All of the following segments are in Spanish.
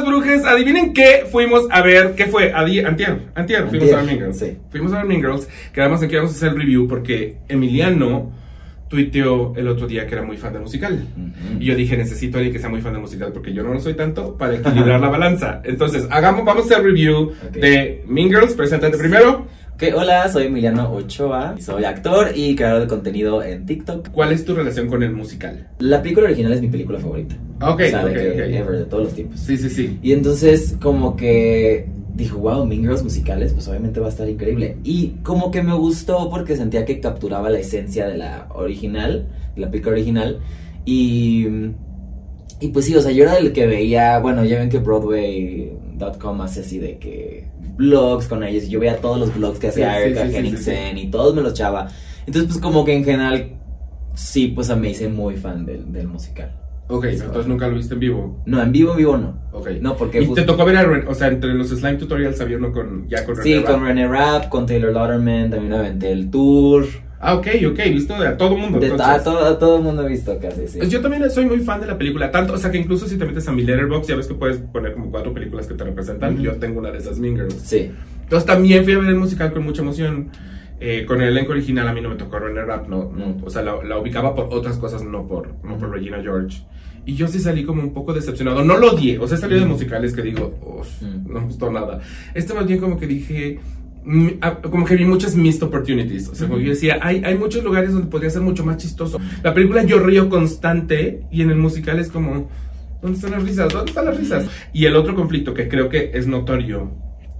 queridísimas brujas, adivinen qué fuimos a ver, ¿qué fue? Adi antier, antier, fuimos Antier, a ver Mean Girls. sí. Fuimos a ver Mean Girls, quedamos en que íbamos a hacer el review porque Emiliano tuiteó el otro día que era muy fan del musical. Y yo dije, necesito a alguien que sea muy fan del musical porque yo no lo soy tanto para equilibrar la balanza. Entonces, hagamos, vamos a hacer review Ok. de Mean Girls, preséntate primero. Ok, hola, soy Emiliano Ochoa, soy actor y creador de contenido en TikTok. ¿Cuál es tu relación con el musical? La película original es mi película favorita. Ok, o sea, de ok, que ok. ever, de todos los tiempos. Sí, sí, sí. Y entonces como que dijo, wow, Mean Girls musicales, pues obviamente va a estar increíble. Y como que me gustó porque sentía que capturaba la esencia de la original, de la película original. Y, y pues sí, o sea, yo era el que veía, bueno, ya ven que Broadway.com hace así de que blogs con ellos. Y yo veía todos los blogs que hacía sí, Henningsen y todos me los echaba. Entonces pues como que en general, sí, pues me hice muy fan del, del musical. Ok, entonces nunca lo viste en vivo. No, en vivo, en vivo no. Ok. No, porque... Y te tocó ver a Ren- o sea, entre los slime tutorials había uno con, ya con Sí, René con Rapp. René Rapp, con Taylor Lauderman, también aventé el tour. Ah, ok, ok, visto de a todo mundo. De entonces. a, todo, a todo mundo visto casi, sí. Pues yo también soy muy fan de la película, tanto, o sea que incluso si te metes a mi letterbox ya ves que puedes poner como cuatro películas que te representan. Ujú. Yo tengo una de esas Mean Girls. Sí. Entonces también fui a ver el musical con mucha emoción. Eh, con el elenco original a mí no me tocó René Rapp, no, no, o sea, la, la ubicaba por otras cosas, no por, no por Regina George. Y yo sí salí como un poco decepcionado. No lo odié, o sea, salí de musicales que digo, "Uf, Mm. no me gustó nada. Este más bien como que dije, mm, ah, como que vi muchas missed opportunities. O sea, como yo decía, hay, hay muchos lugares donde podría ser mucho más chistoso. La película yo río constante y en el musical es como, ¿dónde están las risas? ¿Dónde están las risas? Y el otro conflicto que creo que es notorio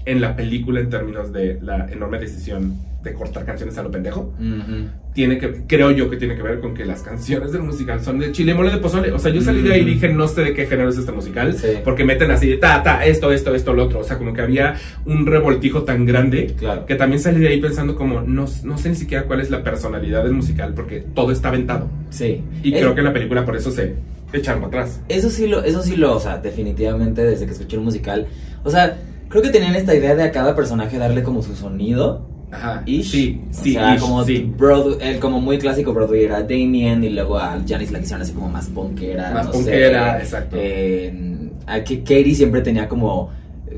en la película en términos de la enorme decisión de cortar canciones a lo pendejo, tiene que, creo yo que tiene que ver con que las canciones del musical son de chile mole de pozole. O sea, yo salí de ahí y dije, no sé de qué género es este musical, Sí. porque meten así de ta, ta, esto, esto, esto, lo otro. O sea, como que había un revoltijo tan grande Claro. que también salí de ahí pensando como, no, no sé ni siquiera cuál es la personalidad del musical, porque todo está aventado. Sí. Y Eh, creo que la película por eso se echaron atrás. Eso sí lo, eso sí lo, o sea, definitivamente desde que escuché el musical. O sea, creo que tenían esta idea de a cada personaje darle como su sonido. Ajá. Ish. Sí, O sí, sea, ish, como sí. Broad- el como muy clásico Broadway era Damien y luego a Janice la quisieron así como más punkera. Más no punkera, sé. exacto. Eh, a que Katie siempre tenía como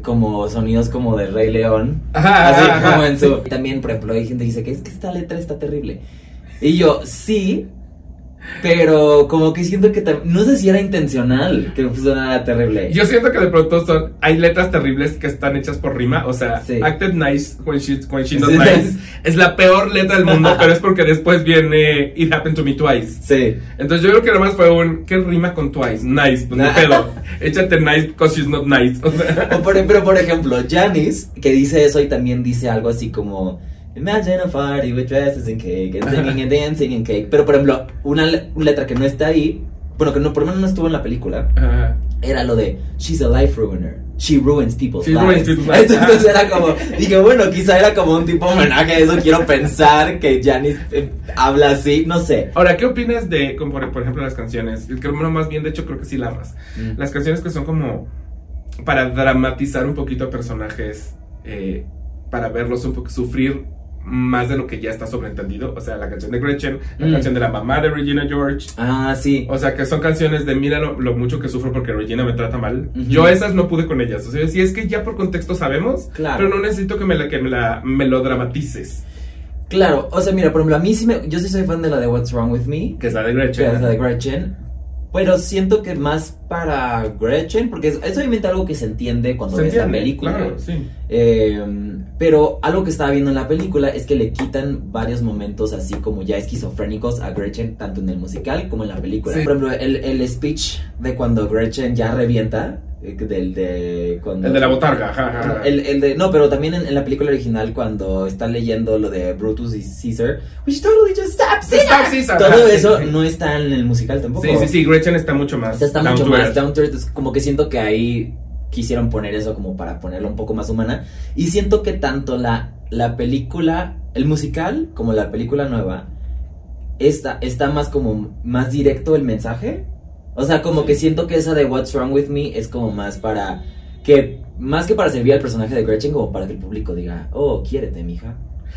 como sonidos como de Rey León. Ajá, así ajá, como en su también por ejemplo hay gente que dice que es que esta letra está terrible. Y yo, sí, pero como que siento que no sé si era intencional que sonara terrible. Yo siento que de pronto son, hay letras terribles que están hechas por rima, o sea, Sí. acted nice when she, when she not Sí. nice es la peor letra del mundo, pero es porque después viene It happened to me twice. Sí. Entonces yo creo que nomás fue un, ¿qué rima con twice? Nice, pues no pedo. Échate nice because she's not nice. O sea, O por, pero por ejemplo, Janice, que dice eso y también dice algo así como Imagine a party with dresses and cake and singing and dancing and cake. Pero por ejemplo, una, le- una letra que no está ahí, bueno, que no, por lo menos no estuvo en la película, ajá. era lo de She's a life ruiner. She ruins people's She lives. ruins people's lives. Entonces era como, dije, bueno, quizá era como un tipo homenaje a eso. Quiero pensar que Janice eh, habla así, no sé. Ahora, ¿qué opinas de, como por, por ejemplo, las canciones? Creo no, más bien, de hecho, creo que sí amas. Mm. Las canciones que son como para dramatizar un poquito a personajes, eh, para verlos un poco sufrir más de lo que ya está sobreentendido. O sea, la canción de Gretchen, la Mm. canción de la mamá de Regina George. Ah, sí. O sea, que son canciones de mira lo, lo mucho que sufro porque Regina me trata mal. Yo esas no pude con ellas. O sea, si es que ya por contexto sabemos, Claro. pero no necesito que me, la, que me, la, me lo dramatices. Claro, o sea, mira, por ejemplo, a mí sí me. Yo sí soy fan de la de What's Wrong with Me. Que es la de que Gretchen. es la de Gretchen. Pero siento que más para Gretchen, porque es, es obviamente algo que se entiende cuando Se ves la película. Claro, sí. Eh, pero algo que estaba viendo en la película es que le quitan varios momentos así como ya esquizofrénicos a Gretchen, tanto en el musical como en la película. Sí. Por ejemplo, el, el speech de cuando Gretchen ya revienta, del de cuando... El de la botarga, ajá, ajá, ajá. El, el de, no, pero también en, en la película original cuando está leyendo lo de Brutus y Caesar, which totally just stop Caesar. Stop Caesar, Todo ajá, eso sí. no está en el musical tampoco. Sí, sí, sí, Gretchen está mucho más. Está down mucho más down to earth, es como que siento que ahí quisieron poner eso como para ponerla un poco más humana. Y siento que tanto la, la película, el musical, como la película nueva, está, está más como más directo el mensaje. O sea, como que siento que esa de What's Wrong With Me es como más para que, más que para servir al personaje de Gretchen, como para que el público diga, oh, quiérete, mija.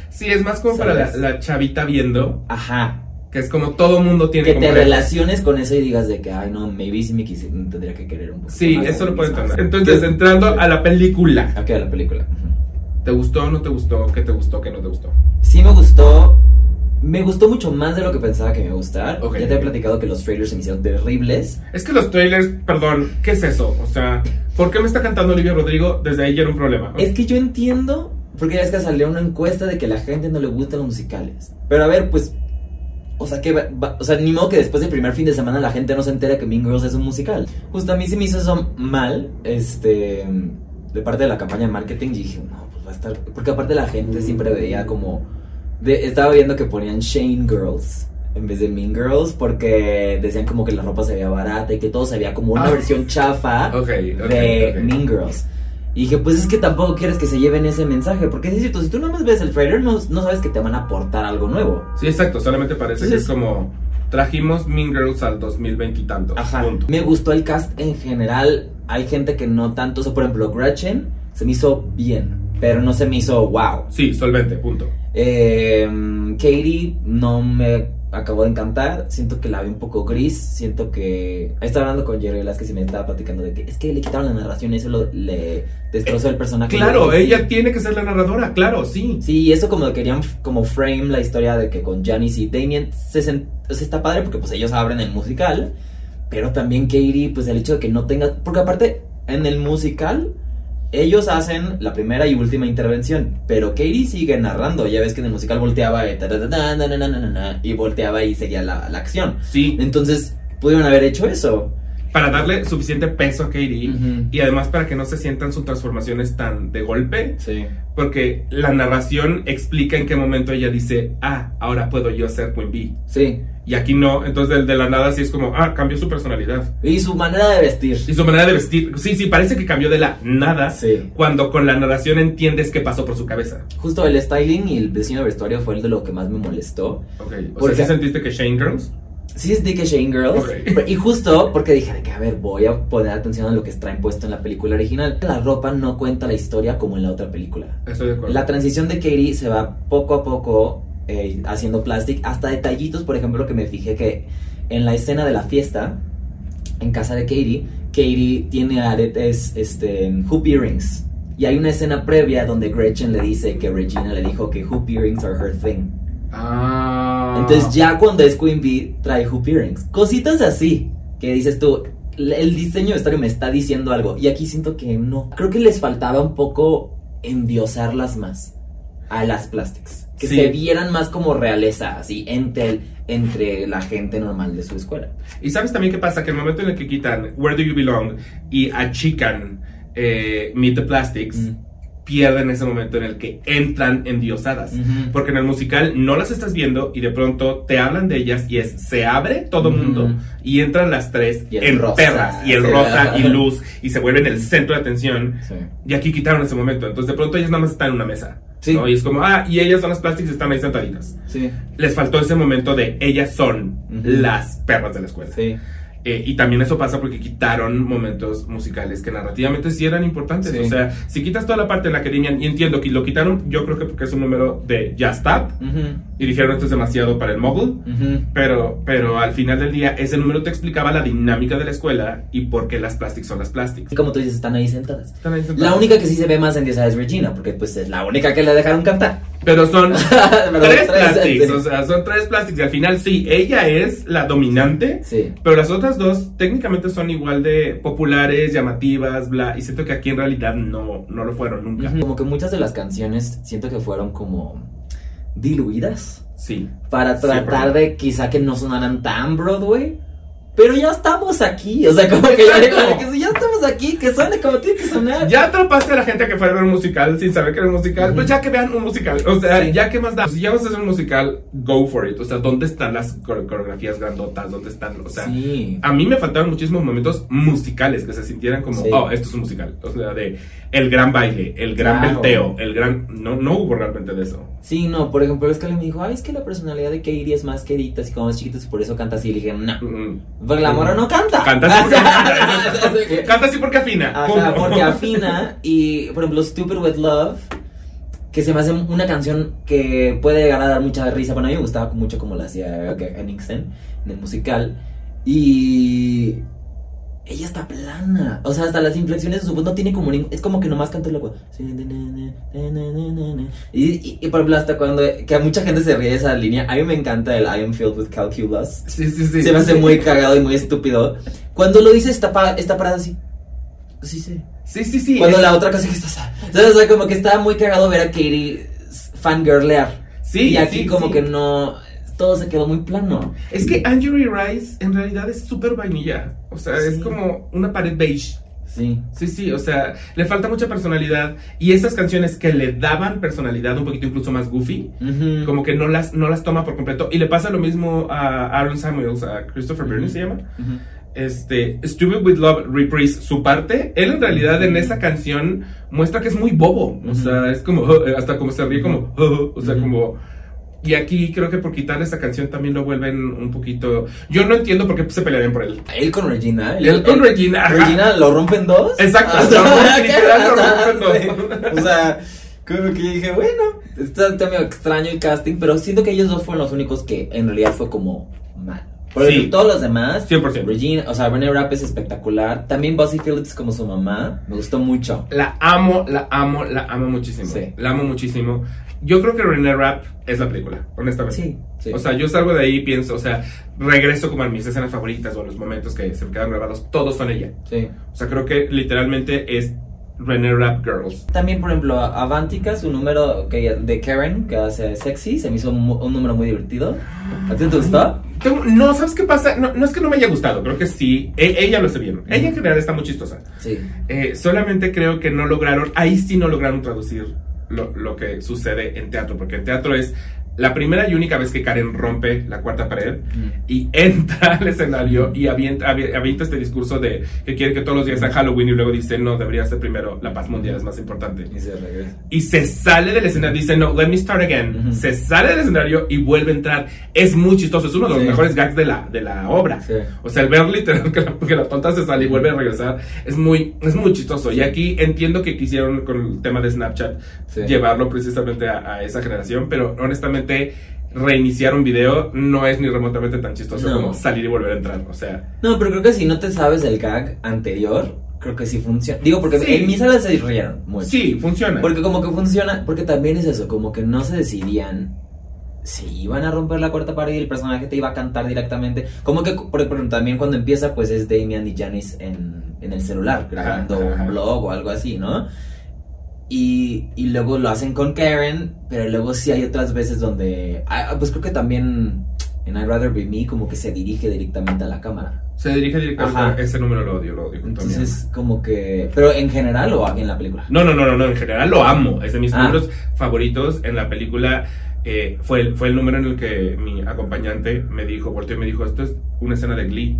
Sí, es más como para la, chavita viendo. Ajá. Que es como todo mundo tiene Que te complejos. relaciones con eso y digas de que, ay, no, maybe si me quise, tendría que querer un poco. Sí, más eso a lo misma. entender. Entonces, entrando a la película. Ok, la película. ¿Te gustó o no te gustó? ¿Qué te gustó? ¿Qué no te gustó? Sí me gustó. Me gustó mucho más de lo que pensaba que me iba a gustar. Ya te he platicado que los trailers se me hicieron terribles. Es que los trailers, perdón, ¿qué es eso? O sea, ¿por qué me está cantando Olivia Rodrigo? Desde ahí ya era un problema. Es que yo entiendo, porque ya es que salió una encuesta de que la gente no le gustan los musicales. Pero a ver, pues, o sea, que va- va- o sea, ni modo que después del primer fin de semana la gente no se entera que Mean Girls es un musical. Justo a mí se me hizo eso mal, este, de parte de la campaña de marketing, y dije, no, pues va a estar, porque aparte la gente siempre veía como, de- estaba viendo que ponían Shane Girls. En vez de Mean Girls, porque decían como que la ropa se veía barata y que todo se veía como una Ah. versión chafa de. Mean Girls. Y dije, pues es que tampoco quieres que se lleven ese mensaje, porque es cierto, si tú nomás ves el trailer, no, no sabes que te van a aportar algo nuevo. Sí, exacto, solamente parece que es como trajimos Mean Girls al 2020 y tanto. Punto. Me gustó el cast en general, hay gente que no tanto, o sea, por ejemplo, Gretchen se me hizo bien, pero no se me hizo wow. Sí, solvente, punto. Eh, Katie no me acabó de encantar. Siento que la vi un poco gris. Siento que. Estaba hablando con Jerry Velázquez y me estaba platicando de que es que le quitaron la narración y eso lo- le destrozó el personaje. Claro, ella tiene que ser la narradora, claro, sí. Sí, y eso como querían como frame la historia de que con Janice y Damien se sent- sea, está padre porque pues ellos abren el musical, pero también Katie, pues el hecho de que no tenga, porque aparte en el musical ellos hacen la primera y última intervención, pero Katie sigue narrando, ya ves que en el musical volteaba y, na, y volteaba y seguía la, la acción. Sí, Entonces, pudieron haber hecho eso. Para darle suficiente peso a Katie y además para que no se sientan sus transformaciones tan de golpe, Sí. porque la narración explica en qué momento ella dice, ah, ahora puedo yo ser Queen Bee. Sí. Y aquí no, entonces de, de la nada sí es como, ah, cambió su personalidad. Y su manera de vestir. Y su manera de vestir, sí, sí, parece que cambió de la nada, Sí. cuando con la narración entiendes qué pasó por su cabeza. Justo el styling y el diseño de vestuario fue el de lo que más me molestó. Ok, o Porque- sea, ¿sí sentiste que Shane Girls? Sí es Dick Shane Girls. Ok. pero- Y justo porque dije de que, a ver, voy a poner atención a lo que traen puesto en la película original. La ropa no cuenta la historia como en la otra película. Estoy de acuerdo. La transición de Katie se va poco a poco eh, haciendo plastic. Hasta detallitos, por ejemplo, que me fijé que en la escena de la fiesta, en casa de Katie, Katie tiene aretes, este, hoop earrings. Y hay una escena previa donde Gretchen le dice que Regina le dijo que hoop earrings are her thing. Ah. Entonces ya cuando es Queen Bee trae hoop earrings. Cositas así que dices tú, el diseño de vestuario me está diciendo algo y aquí siento que no. Creo que les faltaba un poco endiosarlas más a las plastics. Que Sí. se vieran más como realeza, así, entre, entre la gente normal de su escuela. Y sabes también qué pasa, que el momento en el que quitan Where Do You Belong y achican eh, Meet the Plastics, Mm. Pierden ese momento en el que entran endiosadas. Ujú. Porque en el musical no las estás viendo y de pronto te hablan de ellas y es, se abre todo Ujú. mundo y entran las tres en rosa, perras y el sí. rosa y luz y se vuelven el centro de atención. Sí. Y aquí quitaron ese momento. Entonces de pronto ellas nada más están en una mesa. Sí. ¿no? Y es como, ah, y ellas son las plastics y están ahí sentaditas. Les faltó ese momento de ellas son Ujú. las perras de la escuela. Eh, y también eso pasa porque quitaron momentos musicales que narrativamente sí eran importantes. Sí. O sea, si quitas toda la parte en la que y entiendo que lo quitaron, yo creo que porque es un número de ya stop, Ujú. y dijeron esto es demasiado para el mogul. Pero, pero al final del día, ese número te explicaba la dinámica de la escuela y por qué las plastics son las plastics. Y como tú dices, están ahí sentadas. Están ahí sentadas. La única que sí se ve más endiosada es Regina, porque pues es la única que le dejaron cantar. Pero son Perdón, tres tres, plastics, sí. o sea, son tres plastics. Y al final sí, ella es la dominante. Sí. Pero las otras dos técnicamente son igual de populares, llamativas, bla. Y siento que aquí en realidad no, no lo fueron nunca. Como que muchas de las canciones siento que fueron como diluidas Sí. para tratar Siempre. de quizá que no sonaran tan Broadway. Pero ya estamos aquí, o sea, como que, ya, que ya estamos aquí, que suene como tiene que sonar. Ya atrapaste a la gente que fuera a ver un musical sin saber que era un musical. Pues ya que vean un musical. O sea, Sí. ya que más da. Si ya vas a hacer un musical, go for it. O sea, ¿dónde están las core- coreografías grandotas? ¿Dónde están? O sea, sí. a mí me faltaban muchísimos momentos musicales que se sintieran como, Sí. oh, esto es un musical. O sea, de el gran baile, el gran Claro. velteo, el gran. No, no hubo realmente de eso. Sí, no, por ejemplo, es que me dijo, ay, es que la personalidad de Katie es más quedita, así como más chiquita, y por eso canta así. Y le dije, no, porque la mora no canta. Canta así porque, canta así porque afina. Ajá, porque afina y, por ejemplo, Stupid With Love, que se me hace una canción que puede llegar a dar mucha risa. Bueno, a mí me gustaba mucho como la hacía Henningsen en el musical. Y ella está plana. O sea, hasta las inflexiones de su voz no tiene como. Es como que nomás canta loco. Y, y, y por ejemplo, hasta cuando. Que a mucha gente se ríe de esa línea. A mí me encanta el I am filled with calculus. Sí, sí, sí. Se me hace muy cagado y muy estúpido. Cuando lo dice, está, pa, está parada así. Sí, sí. Sí, sí, sí. Cuando la otra casi que está. O sea, como que estaba muy cagado ver a Katie fangirlear. Sí, y aquí sí, como sí. que no. Todo se quedó muy plano. Es que Angie Rice en realidad es súper vainilla. O sea, Sí. es como una pared beige. Sí. Sí, sí, o sea, le falta mucha personalidad. Y esas canciones que le daban personalidad un poquito incluso más goofy, como que no las, no las toma por completo. Y le pasa lo mismo a Aaron Samuels, a Christopher Ujú. Byrne se llama. Este, Stupid with Love reprise su parte. Él en realidad en esa canción muestra que es muy bobo. O sea, es como, hasta como se ríe como, o sea, como... Y aquí creo que por quitarle esa canción también lo vuelven un poquito... Yo no entiendo por qué se pelearían por él. Él con Regina. Él con Regina, ajá. Regina lo rompen dos. Exacto, dos. Sí. O sea, como que dije, bueno, está, está medio extraño el casting, pero siento que ellos dos fueron los únicos que en realidad fue como mal. Porque Sí. todos los demás, 100%. Regina, o sea, Renee Rapp es espectacular. También Bossy Phillips como su mamá, me gustó mucho. La amo, la amo, la amo muchísimo. Sí. La amo muchísimo. Yo creo que René Rapp es la película, honestamente. Sí, sí. O sea, yo salgo de ahí y pienso, o sea, regreso como a mis escenas favoritas o a los momentos que se me quedan grabados, todos son ella. sí. O sea, creo que literalmente es René Rapp Girls. También, por ejemplo, Avantika, su número que, de Karen, que hace sexy, se me hizo un, un número muy divertido. ¿A ti te gustó? No, ¿sabes qué pasa? No, no es que no me haya gustado, creo que sí. E- ella lo hace bien. Ella en general está muy chistosa. Sí. Eh, solamente creo que no lograron, ahí sí no lograron traducir lo, lo que sucede en teatro, porque en teatro es la primera y única vez que Karen rompe la cuarta pared y entra al escenario y avienta, avi- avienta este discurso de que quiere que todos los días sea Halloween y luego dice, no, debería ser primero la paz mundial, es más importante. Y se regresa. Y se sale del escenario, dice, no, let me start again. Se sale del escenario y vuelve a entrar. Es muy chistoso, es uno de los Sí. mejores gags de la, de la obra. Sí. O sea, el ver literal que la, que la tonta se sale y vuelve a regresar es muy, es muy chistoso. Y aquí entiendo que quisieron con el tema de Snapchat Sí. llevarlo precisamente a, a esa generación, pero honestamente reiniciar un video no es ni remotamente tan chistoso No. como salir y volver a entrar. O sea, No, pero creo que si no te sabes el gag anterior, creo que sí funciona. Digo, porque Sí. en mi sala se rieron mucho. sí, funciona. Porque como que funciona, porque también es eso, como que no se decidían si iban a romper la cuarta pared y el personaje te iba a cantar directamente. Como que, por ejemplo, también cuando empieza, pues es Damian y Janice en, en el celular, grabando Ajá, ajá. un blog o algo así, ¿no? Y, y luego lo hacen con Karen, pero luego sí hay otras veces donde, ah, pues creo que también en I'd Rather Be Me como que se dirige directamente a la cámara. Se dirige directamente Ajá. a ese número, lo odio, lo odio. Entonces, como que, pero en general o en la película. No, no, no, no, no, en general lo amo. Es de mis Ah. números favoritos en la película. eh, fue, el, fue el número en el que mi acompañante me dijo, volteó y me dijo, esto es una escena de Glee.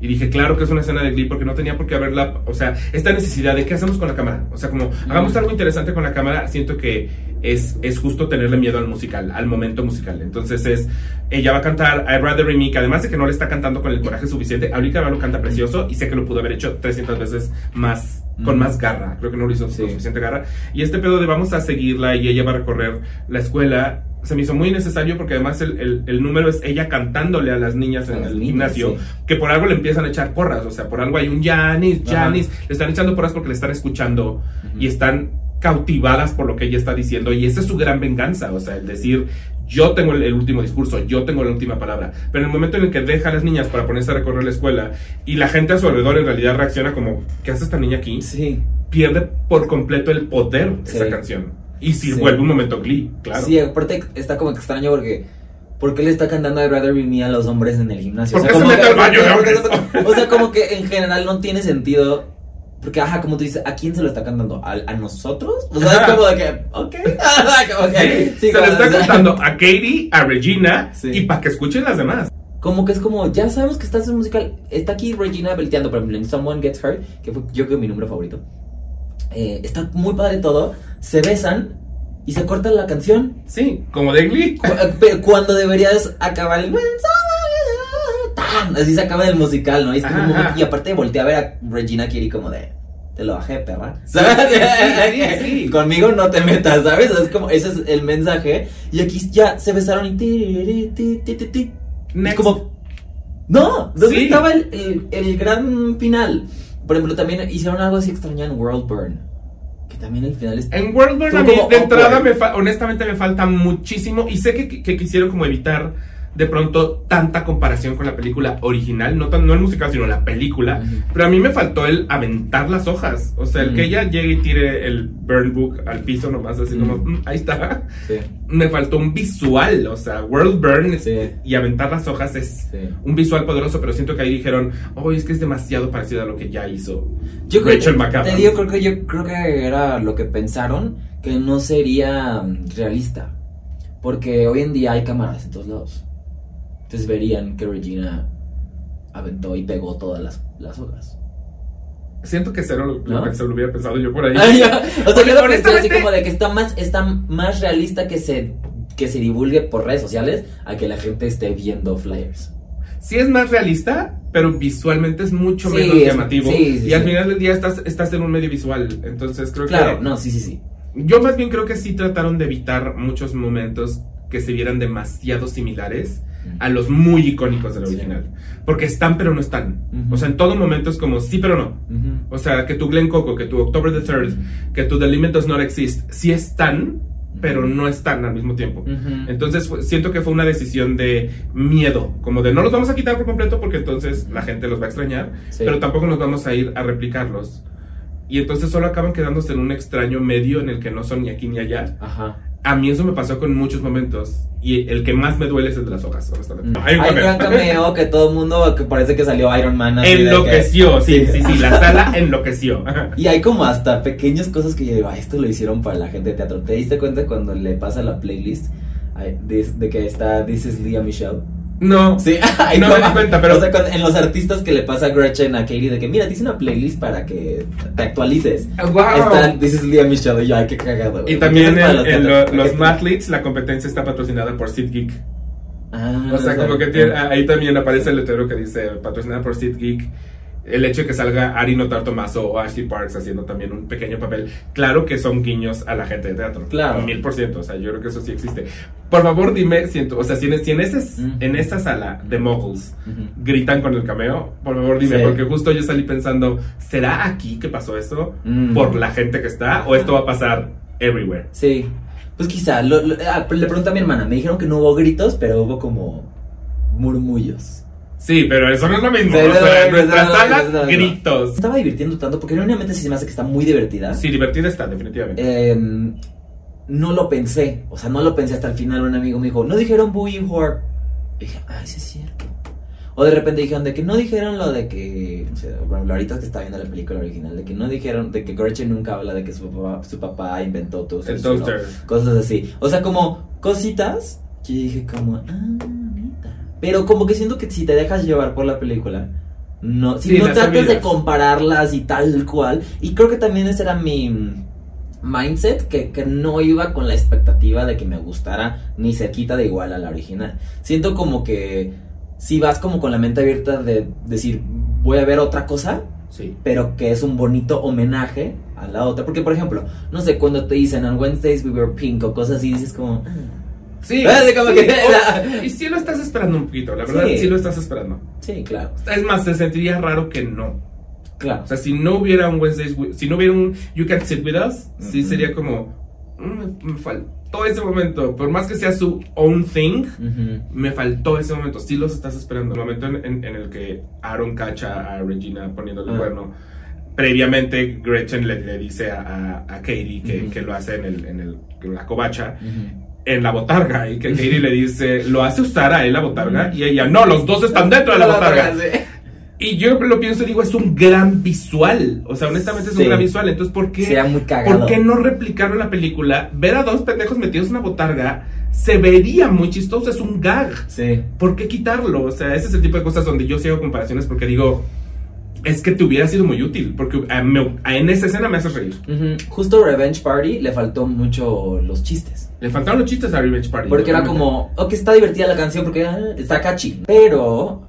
Y dije, claro que es una escena de Glee porque no tenía por qué haberla, o sea, esta necesidad de qué hacemos con la cámara. O sea, como hagamos algo interesante con la cámara, siento que es, es justo tenerle miedo al musical, al momento musical. Entonces es, ella va a cantar I'd Rather Be Me, que además de que no le está cantando con el coraje suficiente, ahorita lo canta precioso y sé que lo pudo haber hecho 300 veces más, con más garra. Creo que no lo hizo Sí. con suficiente garra. Y este pedo de vamos a seguirla y ella va a recorrer la escuela. Se me hizo muy necesario porque además el, el- el número es ella cantándole a las niñas en las el niñas, gimnasio, sí. que por algo le empiezan a echar porras, o sea, por algo hay un Janis. Janis, le están echando porras porque le están escuchando y están cautivadas por lo que ella está diciendo y esa es su gran venganza, o sea, el decir yo tengo el, el último discurso, yo tengo la última palabra, pero en el momento en el que deja a las niñas para ponerse a recorrer la escuela y la gente a su alrededor en realidad reacciona como, ¿qué hace esta niña aquí? Sí. Pierde por completo el poder de Sí. esa canción. Y si Sí. vuelve un momento Glee, claro. Sí, aparte está como que extraño porque. ¿Por qué le está cantando I'd Rather Be Me a los hombres en el gimnasio? ¿Por qué como se mete que- al baño de? O sea, como que en general no tiene sentido. Porque, ajá, como tú dices, ¿a quién se lo está cantando? ¿A, a nosotros? O sea, es como de que, ok. como Sí, sí, se como- le está o sea, cantando a Katie, a Regina Sí. y para que escuchen las demás. Como que es como, ya sabemos que estás en musical. Está aquí Regina belteando, por ejemplo, en Someone Gets Hurt, que fue yo creo mi número favorito. Eh, está muy padre todo. Se besan y se corta la canción. Sí, como de Glee. Cu- eh, cuando deberías acabar el. ¡Tan! Así se acaba el musical, ¿no? Y, es como Ajá, un momento- ajá. y aparte volteé a ver a Regina Kiri como de. te lo bajé, perra. Sí, sí, sí, sí. Conmigo no te metas, ¿sabes? Es como, ese es el mensaje. Y aquí ya se besaron y ti, ti, ti, ti, ti. Es como, no, ¿dónde estaba el, el, el gran final? Por ejemplo, también hicieron algo así extraño en World Burn. Que también el final es. En World Burn Fue a mí de entrada me fa- honestamente me falta muchísimo y sé que, que- que quisieron como evitar de pronto tanta comparación con la película original, no, tan, no el musical sino la película, pero a mí me faltó el aventar las hojas, o sea, el que ella llegue y tire el burn book al piso nomás así como, Ujú. "Mm, ahí está, Sí, me faltó un visual, o sea, World Burn Sí. y aventar las hojas es sí. un visual poderoso, pero siento que ahí dijeron, oh, es que es demasiado parecido a lo que ya hizo. Yo creo, Rachel te digo, creo que yo creo que era lo que pensaron que no sería mm, realista. Porque hoy en día hay cámaras en todos lados. Entonces verían que Regina aventó y pegó todas las, las hojas. Siento que cero lo, ¿No? pensé, lo hubiera pensado yo por ahí. o sea, yo lo pensé así como de que está más, está más realista que se, que se divulgue por redes sociales a que la gente esté viendo flyers. Sí es más realista, pero visualmente es mucho Sí, menos es- llamativo. sí, sí, y al final del día estás, estás en un medio visual. Entonces creo Claro, que... no, sí, sí, sí. Yo más bien creo que sí trataron de evitar muchos momentos que se vieran demasiado similares a los muy icónicos del Sí. original. Porque están pero no están. Ujú. O sea, en todo momento es como sí pero no. O sea, que tu Glen Coco, que tu October the 3rd, que tu The Limit Does Not Exist, sí están, pero no están al mismo tiempo. Entonces siento que fue una decisión de miedo, como de no los vamos a quitar por completo porque entonces la gente los va a extrañar, Sí. pero tampoco nos vamos a ir a replicarlos. Y entonces solo acaban quedándose en un extraño medio en el que no son ni aquí ni allá. Ajá. A mí eso me pasó con muchos momentos y el que más me duele es el de las hojas, honestamente. Hay un gran cameo que todo el mundo que parece que salió Iron Man. así de que- Enloqueció, sí, sí, sí, la sala enloqueció. Y hay como hasta pequeñas cosas que yo digo, "Ah, esto lo hicieron para la gente de teatro. ¿Te diste cuenta cuando le pasa la playlist ay, de, de que está This is Leah Michelle? No, Sí, No me di cuenta, pero- O sea, con- en los artistas que le pasa a Gretchen, a Katie, de que mira, te hice una playlist para que te actualices. wow. Está This is Leah Michelle y yo, ay, qué cagado. Y también en, en lo- los porque- Mathletes la competencia está patrocinada por Sid Geek. Ah, O sea, no como que tiene- ahí también aparece el letrero que dice patrocinada por Sid Geek. El hecho de que salga Ari Notar Tomaso o Ashley Parks haciendo también un pequeño papel. Claro que son guiños a la gente de teatro. Claro. Mil por ciento. O sea, yo creo que eso sí existe. Por favor, dime, siento, o sea, si en, si en, ese, Mm. en esa sala de Muggles Ujú. gritan con el cameo, por favor dime, Sí. porque justo yo salí pensando, ¿será aquí que pasó eso? Mm. ¿Por la gente que está? ¿O esto va a pasar everywhere? Sí. Pues quizá, lo- lo- ah, le pregunté a mi hermana, me dijeron que no hubo gritos, pero hubo como murmullos. Sí, pero eso no es lo mismo. Sí, o sea, en nuestra sala, gritos. Estaba divirtiendo tanto porque genuinamente sí se me hace que está muy divertida. Sí, divertida está, definitivamente. Eh, no lo pensé, o sea, no lo pensé hasta el final. Un amigo me dijo, no dijeron Boo y Whore. Y dije, ay, sí es cierto. O de repente dijeron de que no dijeron lo de que, o sea, ejemplo, ahorita que está viendo la película original, de que no dijeron, de que Gretchen nunca habla de que su papá, su papá inventó toaster. el toaster. Cosas así. O sea, como cositas que dije como, ah. Pero como que siento que si te dejas llevar por la película, no, si Sí, no tratas de compararlas y tal cual, y creo que también ese era mi mindset, que, que no iba con la expectativa de que me gustara ni cerquita de igual a la original. Siento como que si vas como con la mente abierta de decir, voy a ver otra cosa, Sí. pero que es un bonito homenaje a la otra. Porque, por ejemplo, no sé, cuando te dicen on Wednesdays we were pink o cosas así, dices como. "Ah". Sí. Ah, sí, como sí. que- O- y sí lo estás esperando un poquito, la verdad, Sí. sí, lo estás esperando. Sí, claro, Es más, se sentiría raro que no. claro. O sea, si no hubiera un Wednesdays, si no hubiera un You Can Sit With Us, sí Ujú. sería como, "Mm, me faltó ese momento. Por más que sea su own thing, Ujú. me faltó ese momento. Sí los estás esperando. El momento en, en- en el que Aaron cacha a Regina poniéndole el Ah. cuerno. Previamente, Gretchen le, le dice a, a- a Katie que, Ujú. que lo hace en, el, en, el, en la covacha. Ujú. En la botarga y que Katie le dice, ¿lo hace usar a él la botarga? Y ella, no, los dos están dentro de la botarga. Y yo lo pienso y digo, es un gran visual. O sea, honestamente es Sí. un gran visual. Entonces, ¿por qué, Sería muy. ¿por qué no replicaron la película? Ver a dos pendejos metidos en una botarga se vería muy chistoso, es un gag. Sí. ¿Por qué quitarlo? O sea, ese es el tipo de cosas donde yo sí hago comparaciones porque digo, es que te hubiera sido muy útil. Porque a- me- a- en esa escena me haces reír. Ujú. Justo Revenge Party le faltó mucho los chistes. Le faltaron los chistes a Revenge Party. Porque era como, ok, está divertida la canción porque ah, está catchy. Pero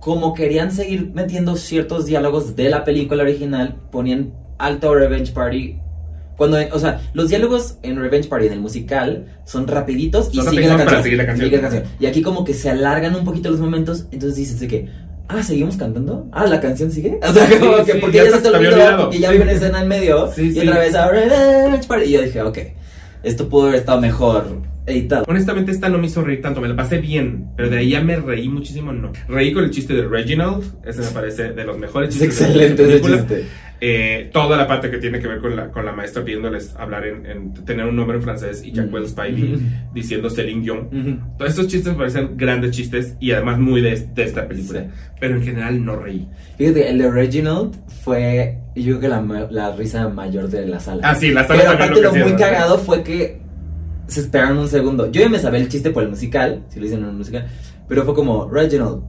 como querían seguir metiendo ciertos diálogos de la película original, ponían alto Revenge Party. Cuando, o sea, los diálogos en Revenge Party en el musical son rapiditos y Son sigue la, rapiditos para canción, seguir canción. la canción. Y aquí como que se alargan un poquito los momentos, entonces dices de que, ah, ¿seguimos cantando? Ah, ¿la canción sigue? O sea, como Sí, que sí, porque ya ya, se te olvidó, olvidado. porque ya Sí. hay una escena en medio y otra vez. Y yo dije, ok, esto pudo haber estado mejor editado. Honestamente, esta no me hizo reír tanto, me la pasé bien, pero de ahí ya me reí muchísimo, no. Reí con el chiste de Reginald, ese me parece de los mejores Es chistes. de la excelente ese película. chiste. Eh, toda la parte que tiene que ver con la, con la maestra pidiéndoles hablar en, en- tener un nombre en francés y Jack. Wells Spivey diciendo Celine Dion. Ujú. Todos estos chistes me parecen grandes chistes y además muy de, de esta película, Sí. pero en general no reí. Fíjate, el de Reginald fue, yo creo que la, la risa mayor de la sala. Ah, sí, la sala Pero aparte lo muy enloquecieron. cagado fue que se esperaron un segundo. Yo ya me sabía el chiste por el musical, si lo dicen en el musical, pero fue como, Reginald.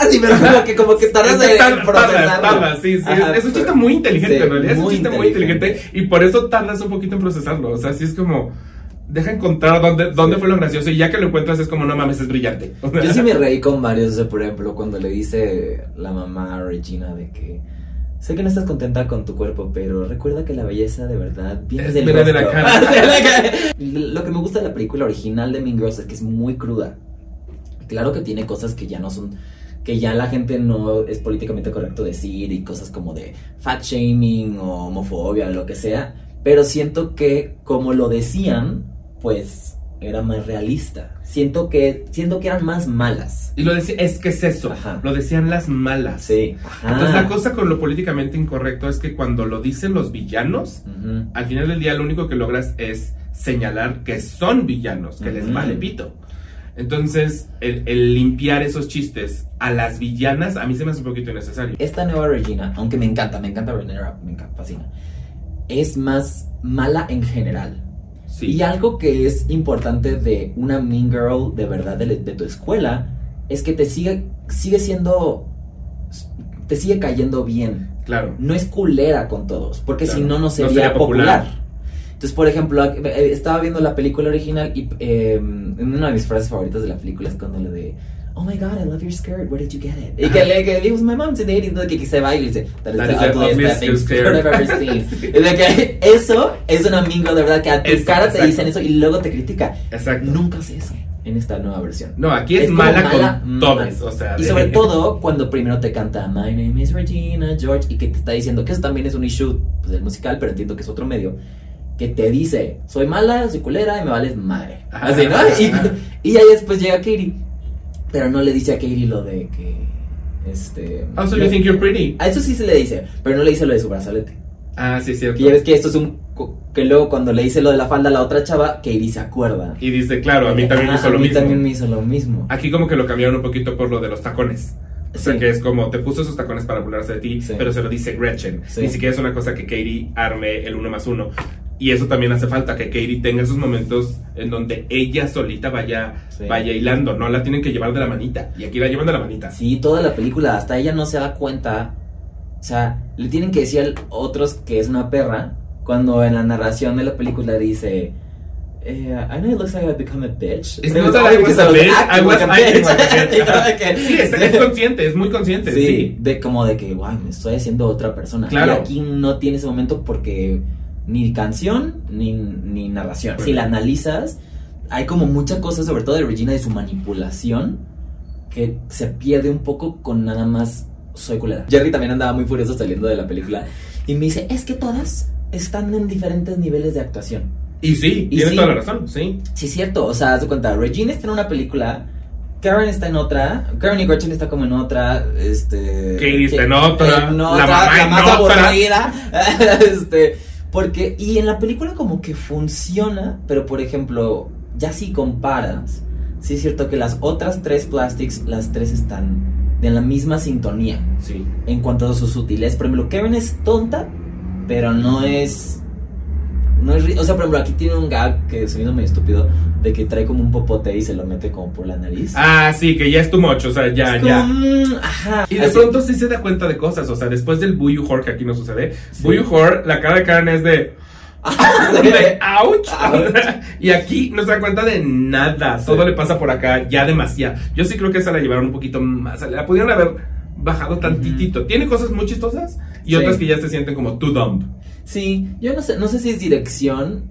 Así, pero como que, como que tardas en tarda, procesarlo. tarda, tarda, sí, sí. Ajá, es, un chiste muy inteligente, sí, en realidad. Es un chiste muy inteligente. y por eso tardas un poquito en procesarlo. O sea, sí es como. Deja encontrar dónde, dónde fue lo gracioso y ya que lo encuentras es como, no mames, es brillante. Yo sí me reí con varios, o sea, por ejemplo, cuando le dice la mamá a Regina de que sé que no estás contenta con tu cuerpo, pero recuerda que la belleza de verdad viene Es- del viene de la rostro". cara. De la cara. Lo que me gusta de la película original de Mean Girls es que es muy cruda. Claro que tiene cosas que ya no son que ya la gente no es políticamente correcto decir y cosas como de fat shaming o homofobia o lo que sea, pero siento que como lo decían, pues era más realista. Siento que siento que eran más malas. Y lo decía, es que es eso. Ajá. Lo decían las malas. Sí. Ajá. Entonces la cosa con lo políticamente incorrecto es que cuando lo dicen los villanos, al final del día lo único que logras es señalar que son villanos, que les vale pito. Entonces, el, el limpiar esos chistes a las villanas a mí se me hace un poquito innecesario. Esta nueva Regina, aunque me encanta, me encanta Regina, me encanta, fascina, es más mala en general. Sí. Y algo que es importante de una Mean Girl de verdad de, de tu escuela es que te sigue, sigue siendo, te sigue cayendo bien. Claro. No es culera con todos, porque Claro. si no, no sería popular. popular. Entonces, por ejemplo, eh, estaba viendo la película original y eh, una de mis frases favoritas de la película es cuando le de Oh my god, I love your skirt, where did you get it? Y que le que it was my mom's today, y que, que se va y le dice That is That the is ugliest thing skirt." I've ever seen. Y de que eso es un amigo de verdad que a tu Exacto, cara te exacto. dicen eso y luego te critica. Exacto. Nunca hace eso en esta nueva versión. No, aquí es, como mala, con mala. todos. O sea, Y de- sobre todo cuando primero te canta My name is Regina George y que te está diciendo que eso también es un issue pues, del musical, pero entiendo que es otro medio. Que te dice, soy mala, soy culera y me vales madre. Así, ¿no? Y, y ya después llega Katie. Pero no le dice a Katie lo de que. Este. Oh, so you think you're pretty. A eso sí se le dice, pero no le dice lo de su brazalete. Ah, sí, cierto. Que ya ves que esto es un. Que luego cuando le dice lo de la falda a la otra chava, Katie se acuerda. Y dice, claro, a mí también me Ah, hizo a lo mí mismo. también me hizo lo mismo. Aquí como que lo cambiaron un poquito por lo de los tacones. O sea, Sí. que es como, te puso esos tacones para burlarse de ti, Sí. pero se lo dice Gretchen. Sí. Ni siquiera es una cosa que Katie arme el uno más uno. Y eso también hace falta, que Katie tenga esos momentos en donde ella solita vaya, Sí. vaya hilando. No la tienen que llevar de la manita. Y aquí la llevan de la manita. Sí, toda la película, hasta ella no se da cuenta. O sea, le tienen que decir a otros que es una perra. Cuando en la narración de la película dice. Eh, I know it looks like I've become a bitch. It's not that I was a bitch, I like a acting bitch. like a Sí, es, es consciente, es muy consciente. Sí, Sí. de como de que, wow, me estoy haciendo otra persona. Claro. Y aquí no tiene ese momento porque ni canción ni, ni narración. Si la analizas, hay como mucha cosa, sobre todo de Regina, de su manipulación, que se pierde un poco con nada más soy culera. Jerry también andaba muy furioso saliendo de la película y me dice, es que todas están en diferentes niveles de actuación. Y sí, Y tiene sí. toda la razón, sí. Sí, es cierto. O sea, haz de cuenta, Regina está en una película, Karen está en otra, Karen y Gretchen está como en otra, este... Katie está en otra, en la mamá la en más otra. aburrida. este, porque, y en la película como que funciona, pero por ejemplo, ya si comparas, sí es cierto que las otras tres plastics, las tres están de la misma sintonía Sí. en cuanto a sus sutilezas. Por ejemplo, Karen es tonta, pero no es. No es o sea, por ejemplo, aquí tiene un gag que se me hizo muy estúpido de que trae como un popote y se lo mete como por la nariz. Ah, sí, que ya es too much, o sea, ya, Es como, ya. mm, ajá. Y de Así. pronto sí se da cuenta de cosas, o sea, después del Buyu Hor, que aquí no sucede, Sí. Buyu Hor, la cara de Karen es de, de ouch. y aquí no se da cuenta de nada. Todo le pasa por acá, ya demasiado. Yo sí creo que esa la llevaron un poquito más. La pudieron haber bajado tantitito. Tiene cosas muy chistosas y Sí. otras que ya se sienten como too dumb. Sí, yo no sé, no sé si es dirección,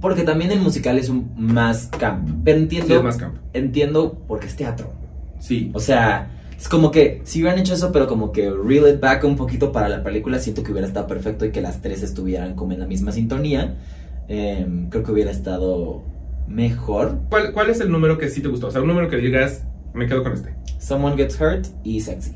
porque también el musical es un más camp, pero entiendo, Sí, es más camp. entiendo porque es teatro. Sí. O sea, es como que si hubieran hecho eso, pero como que reel it back un poquito para la película, siento que hubiera estado perfecto y que las tres estuvieran como en la misma sintonía. Em, creo que hubiera estado mejor. ¿Cuál, ¿Cuál es el número que sí te gustó? O sea, un número que digas, me quedo con este. Someone Gets Hurt y Sexy.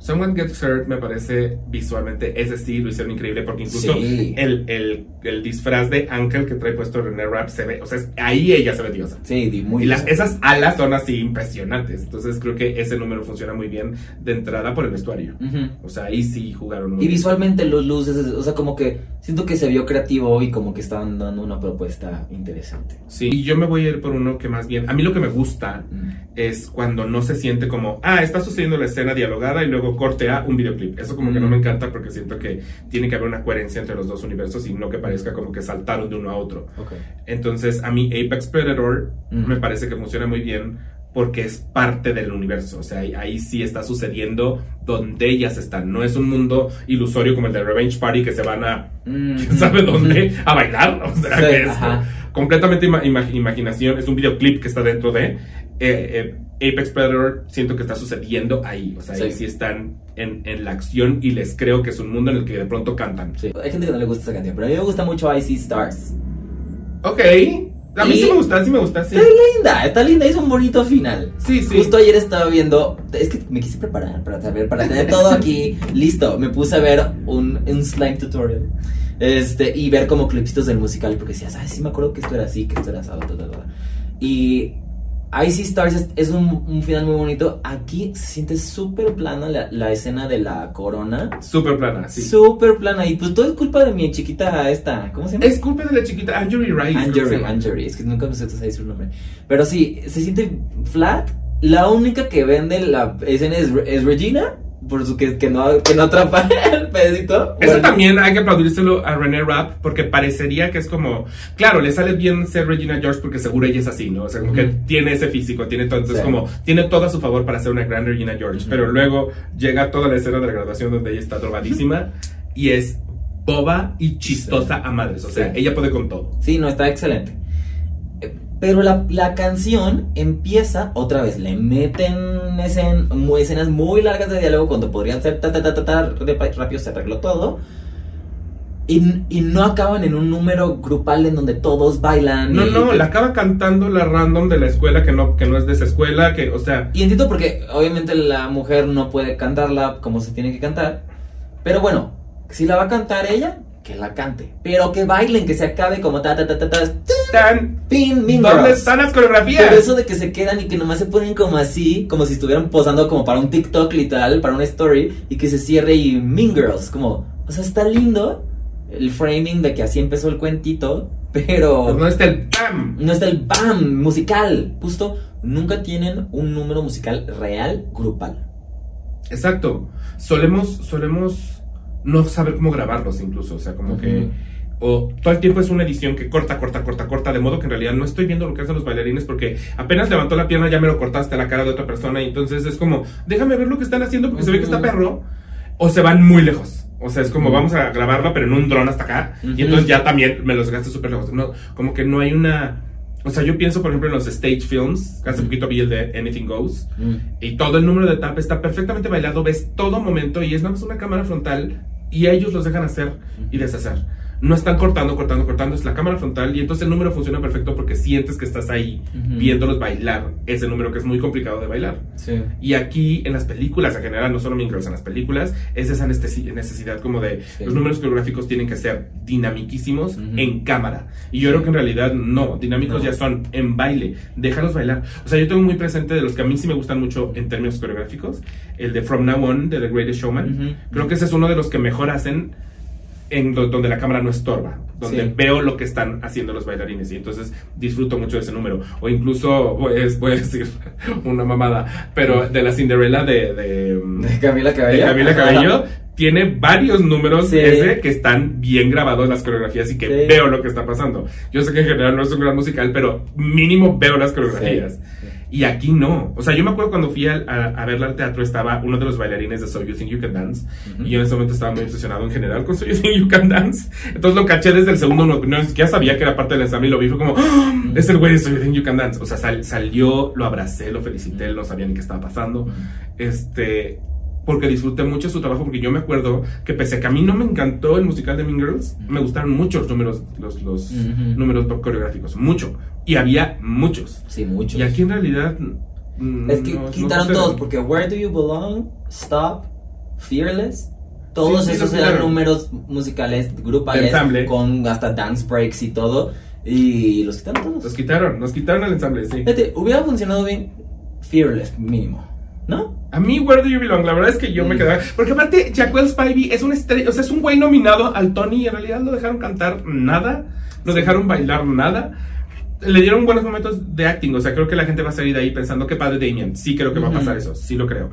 Someone Gets Hurt me parece visualmente, ese sí lo hicieron increíble porque incluso Sí. el, el, el disfraz de Uncle que trae puesto René Rapp se ve, o sea, ahí ella se ve diosa. Sí, di muy y las, esas alas son así impresionantes. Entonces creo que ese número funciona muy bien de entrada por el vestuario. O sea, ahí sí jugaron muy Y bien. visualmente los luces, o sea, como que siento que se vio creativo y como que estaban dando una propuesta interesante. Sí, y yo me voy a ir por uno que más bien, a mí lo que me gusta Mm. es cuando no se siente como, ah, está sucediendo la escena dialogada y luego corte a un videoclip. Eso como que no me encanta porque siento que tiene que haber una coherencia entre los dos universos y no que parezca como que saltaron de uno a otro. Ok. Entonces, a mí Apex Predator Mm. me parece que funciona muy bien porque es parte del universo. O sea, ahí, ahí sí está sucediendo donde ellas están. No es un mundo ilusorio como el de Revenge Party que se van a Mm. quién sabe dónde a bailar. O sea, Sí, que es completamente ima- imaginación. Es un videoclip que está dentro de eh, eh, Apex Predator. Siento que está sucediendo ahí. O sea, ahí Sí. sí están en, en la acción y les creo que es un mundo en el que de pronto cantan. Sí. Hay gente que no le gusta esa canción, pero a mí me gusta mucho Icy Stars. Ok. A mí Y- sí me gusta, sí me gusta, sí. Está linda, está linda, hizo un bonito final. Sí, sí. Justo ayer estaba viendo, es que me quise preparar para saber, para tener todo aquí listo. Me puse a ver un, un slime tutorial. Este, y ver como clipsitos del musical, porque decías, ay, sí me acuerdo que esto era así, que esto era ta, ta, ta". Y Icy Stars es, un, un final muy bonito. Aquí se siente súper plana la, la escena de la corona. Súper plana, sí. Súper plana. Y pues todo es culpa de mi chiquita esta. ¿Cómo se llama? Es culpa de la chiquita Anjuri Rice. llama. Anjuri, es que nunca me sé decir su nombre. Pero sí, se siente flat. La única que vende la escena es, es Regina, por su que, que, no, que no atrapa el pedacito. Eso Bueno, también hay que aplaudírselo a René Rapp porque parecería que es como, claro, le sale bien ser Regina George porque seguro ella es así, ¿no? O sea, como que tiene ese físico, tiene todo, entonces Sí. como, tiene todo a su favor para ser una gran Regina George, pero luego llega toda la escena de la graduación donde ella está drogadísima y es boba y chistosa a madres, o sea, Sí. ella puede con todo. Sí, no, está excelente. Pero la, la canción empieza otra vez, le meten escen- muy- escenas muy largas de diálogo cuando podrían ser ta ta ta ta, ta rápido se arregló todo. Y, y no acaban en un número grupal en donde todos bailan. No, y- no, la acaba cantando la random de la escuela que no, que no es de esa escuela, que, o sea, Y entiendo porque obviamente la mujer no puede cantarla como se tiene que cantar. Pero bueno, si la va a cantar ella, que la cante. Pero que bailen, que se acabe como ta ta ta ta ta. tan, Pin, Mean ¿dónde Girls. están las coreografías? Pero eso de que se quedan y que nomás se ponen como así, como si estuvieran posando como para un TikTok literal, para una story, y que se cierre y Mean Girls, como, o sea, está lindo el framing de que así empezó el cuentito, pero Pues no está el ¡pam! no está el BAM musical. Justo, nunca tienen un número musical real grupal. Exacto. Solemos, solemos no saber cómo grabarlos incluso. O sea, como que. O todo el tiempo es una edición que corta, corta, corta, corta, de modo que en realidad no estoy viendo lo que hacen los bailarines porque apenas levantó la pierna ya me lo cortaste a la cara de otra persona y entonces es como, déjame ver lo que están haciendo porque se ve que está perro. O se van muy lejos. O sea, es como vamos a grabarlo pero en un dron hasta acá. Y entonces ya también me los gasté súper lejos. No, como que no hay una... O sea, yo pienso, por ejemplo, en los stage films. Hace poquito vi el de Anything Goes. Y todo el número de tap está perfectamente bailado, ves todo momento y es nada más una cámara frontal y ellos los dejan hacer y deshacer. No están cortando, cortando, cortando, es la cámara frontal y entonces el número funciona perfecto porque sientes que estás ahí Ujú. viéndolos bailar ese número que es muy complicado de bailar. Sí. Y aquí en las películas en general, no solo Girls, en las películas, es esa necesidad como de Sí. los números coreográficos tienen que ser dinamiquísimos Ujú. en cámara. Y yo creo que en realidad no, dinámicos No. ya son en baile, déjalos bailar. O sea, yo tengo muy presente de los que a mí sí me gustan mucho en términos coreográficos, el de From Now On de The Greatest Showman. Ujú. Creo que ese es uno de los que mejor hacen en do- donde la cámara no estorba. donde Sí. veo lo que están haciendo los bailarines y entonces disfruto mucho de ese número. O incluso, pues, voy a decir una mamada, pero de la Cinderella de, de, De Camila de Cabello. Camila Cabello tiene varios números Sí. ese que están bien grabados las coreografías y que Sí. veo lo que está pasando. Yo sé que en general no es un gran musical, pero mínimo veo las coreografías. Y aquí no. O sea, yo me acuerdo cuando fui al- a, a verla al teatro, estaba uno de los bailarines de So You Think You Can Dance. Y yo en ese momento estaba muy obsesionado en general con So You Think You Can Dance. Entonces lo caché desde el segundo, no, no ya sabía que era parte del ensamble y lo vi. Fue como, ¡Ah! es el güey de So You Think You Can Dance. O sea, sal- salió, lo abracé, lo felicité, no sabía ni qué estaba pasando. Este. Porque disfruté mucho su trabajo, porque yo me acuerdo que pese a que a mí no me encantó el musical de Mean Girls, me gustaron mucho los números, los, los Ujú. números coreográficos, mucho. Y había muchos. Sí, muchos. Y aquí en realidad. mm, Es que no- quitaron todos, porque Where Do You Belong, Stop, Fearless, todos Sí, sí, esos los eran números musicales grupales con hasta dance breaks y todo. Y los quitaron todos. Los quitaron, nos quitaron el ensamble, sí. Fíjate, hubiera funcionado bien Fearless, mínimo. ¿No? A mí, Where Do You Belong, la verdad es que yo me Mm. quedaba. Porque aparte, Jacquel Spivey es un estrella, o sea, es un güey nominado al Tony y en realidad no dejaron cantar nada, no dejaron bailar nada. Le dieron buenos momentos de acting, o sea, creo que la gente va a salir de ahí pensando que padre Damien. Sí, creo que va a pasar eso, sí lo creo.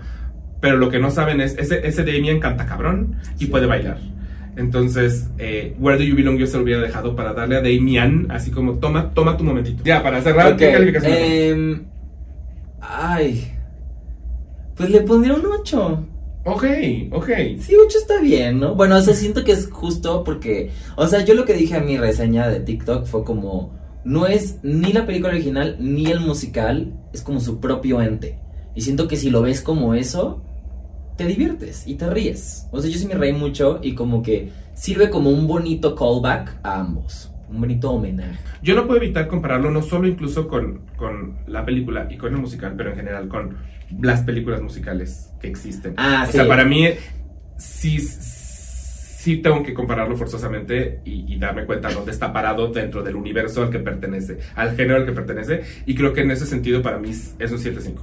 Pero lo que no saben es, ese, ese Damien canta cabrón y Sí. puede bailar. Entonces, eh, Where Do You Belong yo se lo hubiera dejado para darle a Damian, así como, toma, toma tu momentito. Ya, para cerrar, Ok, ¿qué calificación em, ay. Pues le pondría un 8. Ok, ok. Sí, 8 está bien, ¿no? Bueno, o sea, siento que es justo porque, o sea, yo lo que dije a mi reseña de TikTok fue como, no es ni la película original ni el musical, es como su propio ente. Y siento que si lo ves como eso, te diviertes y te ríes. O sea, yo sí me reí mucho y como que sirve como un bonito callback a ambos. Un bonito homenaje. Yo no puedo evitar compararlo no solo incluso con, con la película y con el musical, pero en general con las películas musicales que existen. Ah, o sí. sea, para mí sí, sí tengo que compararlo forzosamente y, y darme cuenta dónde está parado dentro del universo al que pertenece, al género al que pertenece. Y creo que en ese sentido para mí es un 7-5.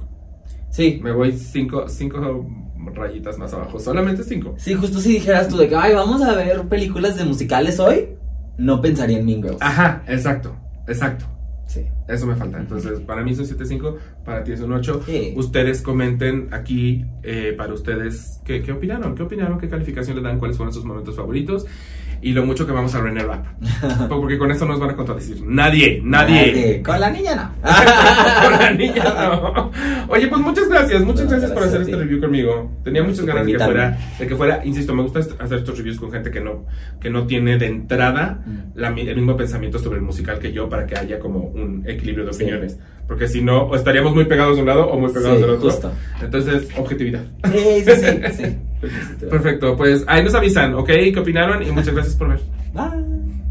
Sí. Me voy 5 cinco rayitas más abajo, solamente 5. Sí, justo si dijeras tú de que, ay, vamos a ver películas de musicales hoy, no pensaría en Mean Girls. Ajá, exacto, exacto. Sí. Eso me falta. Entonces, para mí es un 7.5, para ti es un 8. Sí. Ustedes comenten aquí eh, para ustedes qué, qué opinaron, qué opinaron, qué calificación le dan, cuáles fueron sus momentos favoritos y lo mucho que vamos a René Rap. Porque con esto no nos van a contradecir. Nadie, nadie. Con la niña no. con la niña no. Oye, pues muchas gracias, muchas gracias por hacer este review conmigo. Tenía muchas ganas de que fuera, de que fuera, insisto, me gusta hacer estos reviews con gente que no, que no tiene de entrada Mm. la el mismo pensamiento sobre el musical que yo para que haya como un equilibrio de Sí. Porque si no, o estaríamos muy pegados de un lado o muy pegados Sí, del otro. justo. Entonces, objetividad. Sí, sí, sí. sí. Perfecto, pues ahí nos avisan, ¿ok? ¿Qué opinaron? Y muchas gracias por ver. Bye.